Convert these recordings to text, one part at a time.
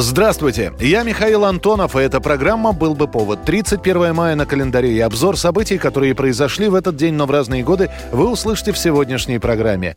Здравствуйте, я Михаил Антонов, и эта программа «Был бы повод». 31 мая на календаре и обзор событий, которые произошли в этот день, но в разные годы, вы услышите в сегодняшней программе.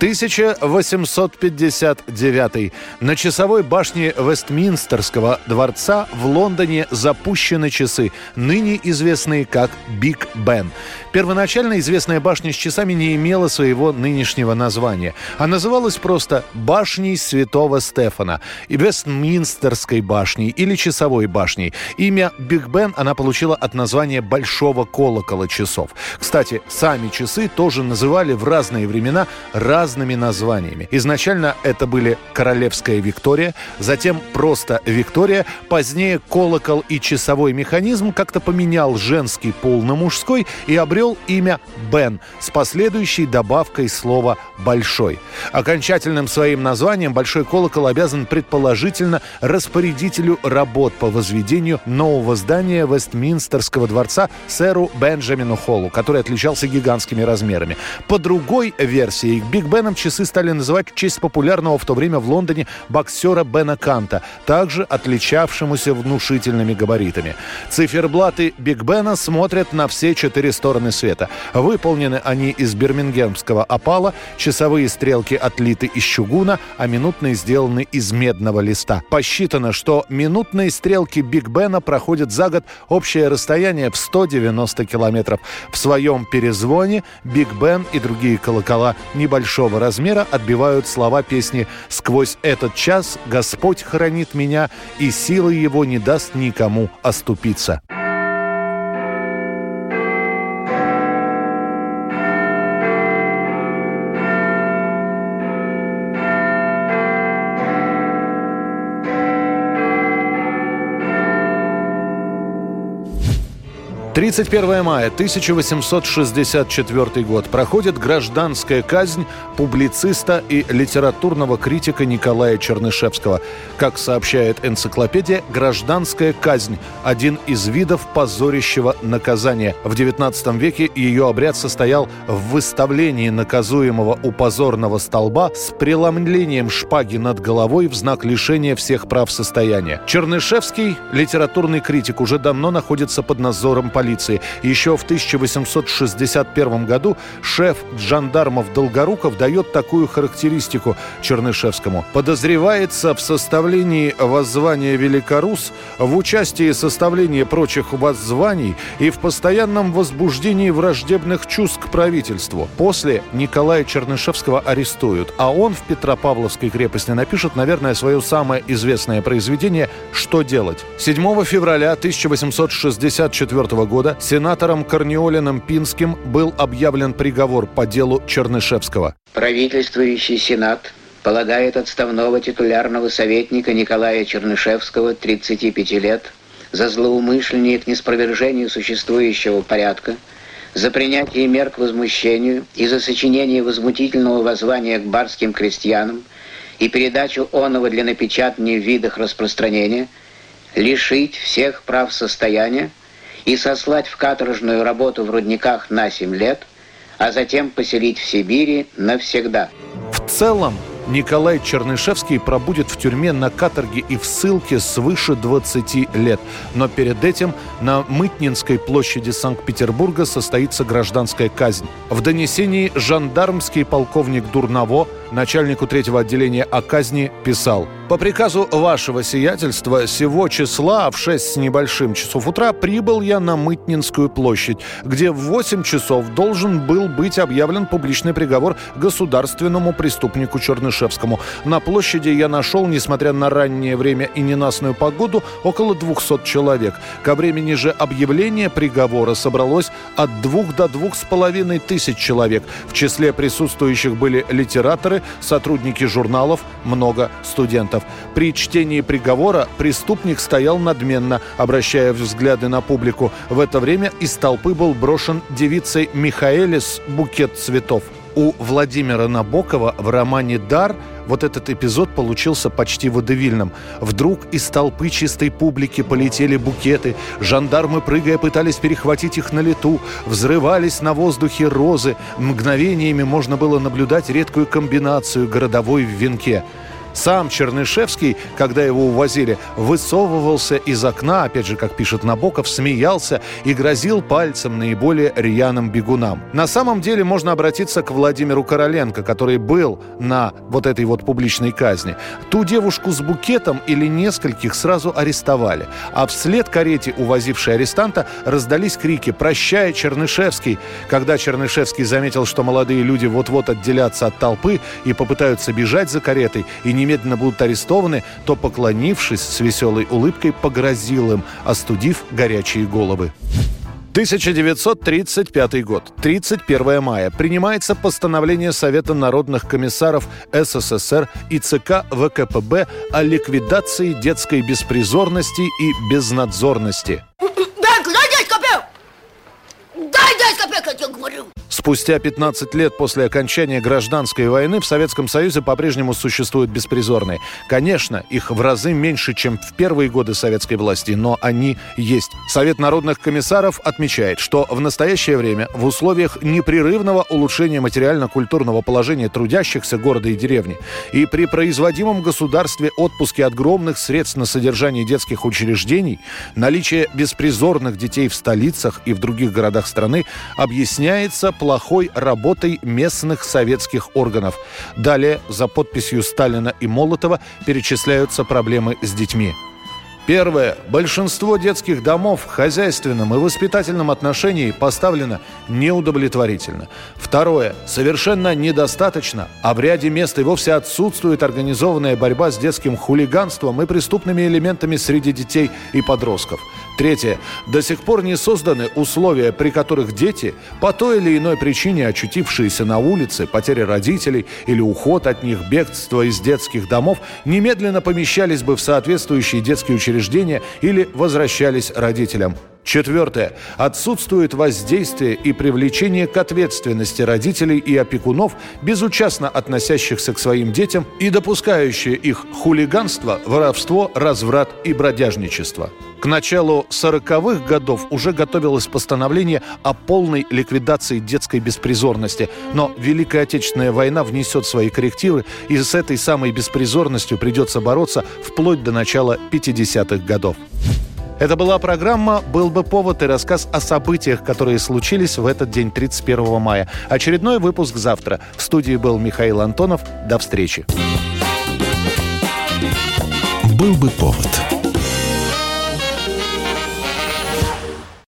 1859. На часовой башне Вестминстерского дворца в Лондоне запущены часы, ныне известные как Биг Бен. Первоначально известная башня с часами не имела своего нынешнего названия, а называлась просто «Башней Святого Стефана» и Вестминстерской башней или Часовой башней. Имя Биг Бен она получила от названия Большого колокола часов. Кстати, сами часы тоже называли в разные времена разными названиями. Изначально это были Королевская Виктория, затем просто Виктория, позднее колокол и часовой механизм как-то поменял женский пол на мужской и обрел имя Бен с последующей добавкой слова «большой». Окончательным своим названием большой колокол обязан предположительно распорядителю работ по возведению нового здания Вестминстерского дворца сэру Бенджамину Холлу, который отличался гигантскими размерами. По другой версии, Биг Беном часы стали называть в честь популярного в то время в Лондоне боксера Бена Каунта, также отличавшемуся внушительными габаритами. Циферблаты Биг Бена смотрят на все четыре стороны света. Выполнены они из бирмингемского опала, часовые стрелки отлиты из чугуна, а минутные сделаны из медного листа. Посчитано, что минутные стрелки Биг Бена проходят за год общее расстояние в 190 километров. В своем перезвоне Биг Бен и другие колокола небольшого размера отбивают слова песни «Сквозь этот час Господь хранит меня, и силы его не даст никому оступиться». 31 мая 1864 год. Проходит гражданская казнь публициста и литературного критика Николая Чернышевского. Как сообщает энциклопедия, гражданская казнь – один из видов позорящего наказания. В XIX веке ее обряд состоял в выставлении наказуемого у позорного столба с преломлением шпаги над головой в знак лишения всех прав состояния. Чернышевский, литературный критик, уже давно находится под надзором полиции полиции. Еще в 1861 году шеф жандармов Долгоруков дает такую характеристику Чернышевскому. Подозревается в составлении воззвания «Великорус», в участии составления прочих воззваний и в постоянном возбуждении враждебных чувств к правительству. После Николая Чернышевского арестуют, а он в Петропавловской крепости напишет, наверное, свое самое известное произведение «Что делать?». 7 февраля 1864 года сенатором Корнеолиным Пинским был объявлен приговор по делу Чернышевского. Правительствующий сенат полагает отставного титулярного советника Николая Чернышевского, 35 лет, за злоумышление к неспровержению существующего порядка, за принятие мер к возмущению и за сочинение возмутительного воззвания к барским крестьянам и передачу оного для напечатания в видах распространения, лишить всех прав состояния, и сослать в каторжную работу в рудниках на 7 лет, а затем поселить в Сибири навсегда. В целом, Николай Чернышевский пробудет в тюрьме на каторге и в ссылке свыше 20 лет. Но перед этим на Мытнинской площади Санкт-Петербурга состоится гражданская казнь. В донесении жандармский полковник Дурново, начальнику третьего отделения о казни, писал «По приказу вашего сиятельства сего числа в 6 с небольшим часов утра прибыл я на Мытнинскую площадь, где в 8 часов должен был быть объявлен публичный приговор государственному преступнику Чернышевскому. На площади я нашел, несмотря на раннее время и ненастную погоду, около 200 человек. Ко времени же объявления приговора собралось от двух до двух с половиной тысяч человек. В числе присутствующих были литераторы, сотрудники журналов, много студентов. Студентов. При чтении приговора преступник стоял надменно, обращая взгляды на публику. В это время из толпы был брошен девицей Михаэлис букет цветов. У Владимира Набокова в романе «Дар» вот этот эпизод получился почти водевильным. Вдруг из толпы чистой публики полетели букеты, жандармы, прыгая, пытались перехватить их на лету, взрывались на воздухе розы, мгновениями можно было наблюдать редкую комбинацию городовой в венке – сам Чернышевский, когда его увозили, высовывался из окна, опять же, как пишет Набоков, смеялся и грозил пальцем наиболее рьяным бегунам. На самом деле можно обратиться к Владимиру Короленко, который был на вот этой вот публичной казни. Ту девушку с букетом или нескольких сразу арестовали. А вслед карете, увозившей арестанта, раздались крики «Прощай, Чернышевский!». Когда Чернышевский заметил, что молодые люди вот-вот отделятся от толпы и попытаются бежать за каретой, и немедленно будут арестованы, то, поклонившись с веселой улыбкой, погрозил им, остудив горячие головы. 1935 год, 31 мая. Принимается постановление Совета народных комиссаров СССР и ЦК ВКПБ о ликвидации детской беспризорности и безнадзорности. Дай, дай 10 копеек! Дай 10 копеек, я тебе говорю! Спустя 15 лет после окончания гражданской войны в Советском Союзе по-прежнему существуют беспризорные. Конечно, их в разы меньше, чем в первые годы советской власти, но они есть. Совет народных комиссаров отмечает, что в настоящее время в условиях непрерывного улучшения материально-культурного положения трудящихся города и деревни и при производимом государстве отпуске огромных средств на содержание детских учреждений, наличие беспризорных детей в столицах и в других городах страны объясняется плохой работой местных советских органов. Далее, за подписью Сталина и Молотова, перечисляются проблемы с детьми. Первое. Большинство детских домов в хозяйственном и воспитательном отношении поставлено неудовлетворительно. Второе. Совершенно недостаточно, а в ряде мест и вовсе отсутствует организованная борьба с детским хулиганством и преступными элементами среди детей и подростков. Третье. До сих пор не созданы условия, при которых дети, по той или иной причине очутившиеся на улице, потеря родителей или уход от них, бегство из детских домов, немедленно помещались бы в соответствующие детские учреждения или возвращались родителям. Четвертое. Отсутствует воздействие и привлечение к ответственности родителей и опекунов, безучастно относящихся к своим детям и допускающие их хулиганство, воровство, разврат и бродяжничество. К началу 40-х годов уже готовилось постановление о полной ликвидации детской беспризорности, но Великая Отечественная война внесет свои коррективы, и с этой самой беспризорностью придется бороться вплоть до начала 50-х годов. Это была программа «Был бы повод» и рассказ о событиях, которые случились в этот день, 31 мая. Очередной выпуск завтра. В студии был Михаил Антонов. До встречи. «Был бы повод»